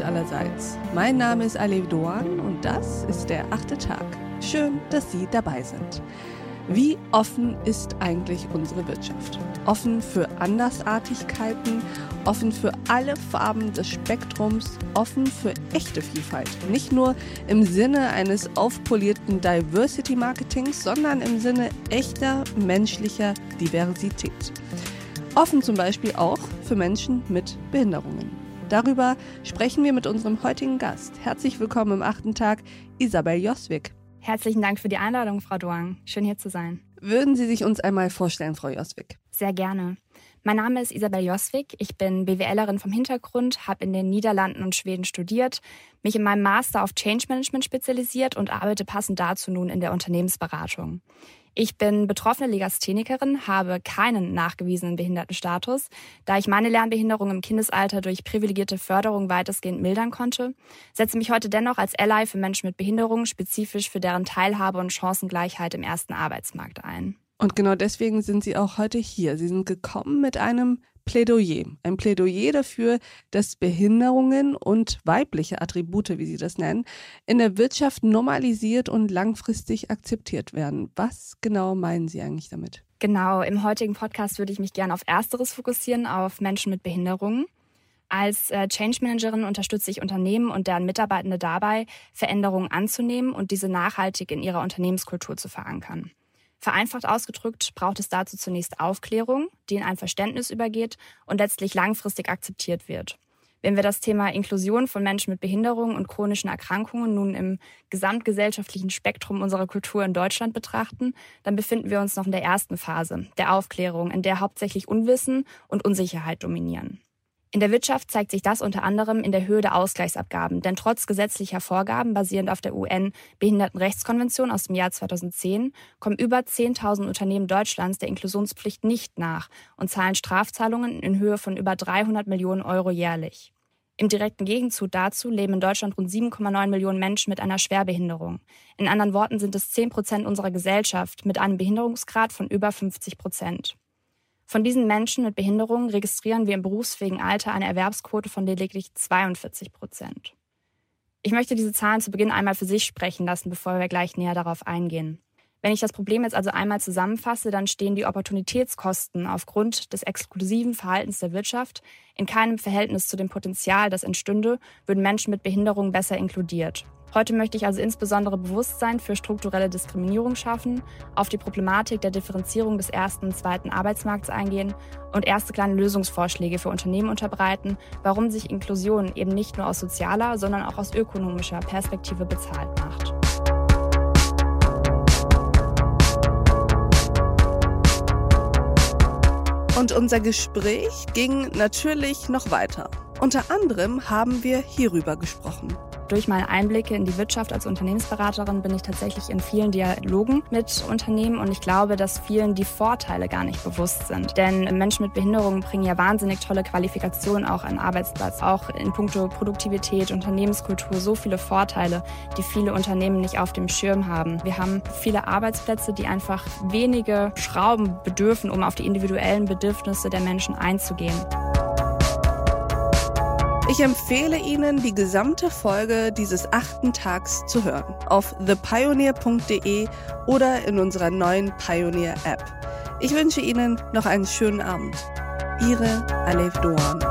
und allerseits. Mein Name ist Alev Doan und das ist der achte Tag. Schön, dass Sie dabei sind. Wie offen ist eigentlich unsere Wirtschaft? Offen für Andersartigkeiten, offen für alle Farben des Spektrums, offen für echte Vielfalt. Nicht nur im Sinne eines aufpolierten Diversity Marketings, sondern im Sinne echter menschlicher Diversität. Offen zum Beispiel auch für Menschen mit Behinderungen. Darüber sprechen wir mit unserem heutigen Gast. Herzlich willkommen im achten Tag, Isabel Joswig. Herzlichen Dank für die Einladung, Frau Duang. Schön hier zu sein. Würden Sie sich uns einmal vorstellen, Frau Joswig? Sehr gerne. Mein Name ist Isabel Joswig. Ich bin BWLerin vom Hintergrund, habe in den Niederlanden und Schweden studiert, mich in meinem Master auf Change Management spezialisiert und arbeite passend dazu nun in der Unternehmensberatung. Ich bin betroffene Legasthenikerin, habe keinen nachgewiesenen Behindertenstatus, da ich meine Lernbehinderung im Kindesalter durch privilegierte Förderung weitestgehend mildern konnte, setze mich heute dennoch als Ally für Menschen mit Behinderung spezifisch für deren Teilhabe und Chancengleichheit im ersten Arbeitsmarkt ein. Und genau deswegen sind Sie auch heute hier. Sie sind gekommen mit einem Plädoyer. Ein Plädoyer dafür, dass Behinderungen und weibliche Attribute, wie Sie das nennen, in der Wirtschaft normalisiert und langfristig akzeptiert werden. Was genau meinen Sie eigentlich damit? Genau, im heutigen Podcast würde ich mich gerne auf Ersteres fokussieren, auf Menschen mit Behinderungen. Als äh, Change Managerin unterstütze ich Unternehmen und deren Mitarbeitende dabei, Veränderungen anzunehmen und diese nachhaltig in ihrer Unternehmenskultur zu verankern. Vereinfacht ausgedrückt braucht es dazu zunächst Aufklärung, die in ein Verständnis übergeht und letztlich langfristig akzeptiert wird. Wenn wir das Thema Inklusion von Menschen mit Behinderungen und chronischen Erkrankungen nun im gesamtgesellschaftlichen Spektrum unserer Kultur in Deutschland betrachten, dann befinden wir uns noch in der ersten Phase, der Aufklärung, in der hauptsächlich Unwissen und Unsicherheit dominieren. In der Wirtschaft zeigt sich das unter anderem in der Höhe der Ausgleichsabgaben, denn trotz gesetzlicher Vorgaben basierend auf der UN-Behindertenrechtskonvention aus dem Jahr 2010 kommen über 10.000 Unternehmen Deutschlands der Inklusionspflicht nicht nach und zahlen Strafzahlungen in Höhe von über 300 Millionen Euro jährlich. Im direkten Gegenzug dazu leben in Deutschland rund 7,9 Millionen Menschen mit einer Schwerbehinderung. In anderen Worten sind es 10 Prozent unserer Gesellschaft mit einem Behinderungsgrad von über 50 Prozent. Von diesen Menschen mit Behinderungen registrieren wir im berufsfähigen Alter eine Erwerbsquote von lediglich 42 Prozent. Ich möchte diese Zahlen zu Beginn einmal für sich sprechen lassen, bevor wir gleich näher darauf eingehen. Wenn ich das Problem jetzt also einmal zusammenfasse, dann stehen die Opportunitätskosten aufgrund des exklusiven Verhaltens der Wirtschaft in keinem Verhältnis zu dem Potenzial, das entstünde, würden Menschen mit Behinderungen besser inkludiert. Heute möchte ich also insbesondere Bewusstsein für strukturelle Diskriminierung schaffen, auf die Problematik der Differenzierung des ersten und zweiten Arbeitsmarkts eingehen und erste kleine Lösungsvorschläge für Unternehmen unterbreiten, warum sich Inklusion eben nicht nur aus sozialer, sondern auch aus ökonomischer Perspektive bezahlt macht. Und unser Gespräch ging natürlich noch weiter. Unter anderem haben wir hierüber gesprochen. Durch meine Einblicke in die Wirtschaft als Unternehmensberaterin bin ich tatsächlich in vielen Dialogen mit Unternehmen und ich glaube, dass vielen die Vorteile gar nicht bewusst sind. Denn Menschen mit Behinderungen bringen ja wahnsinnig tolle Qualifikationen auch an den Arbeitsplatz, auch in puncto Produktivität, Unternehmenskultur, so viele Vorteile, die viele Unternehmen nicht auf dem Schirm haben. Wir haben viele Arbeitsplätze, die einfach wenige Schrauben bedürfen, um auf die individuellen Bedürfnisse der Menschen einzugehen. Ich empfehle Ihnen, die gesamte Folge dieses achten Tags zu hören. Auf thepioneer.de oder in unserer neuen Pioneer App. Ich wünsche Ihnen noch einen schönen Abend. Ihre Alef Doan.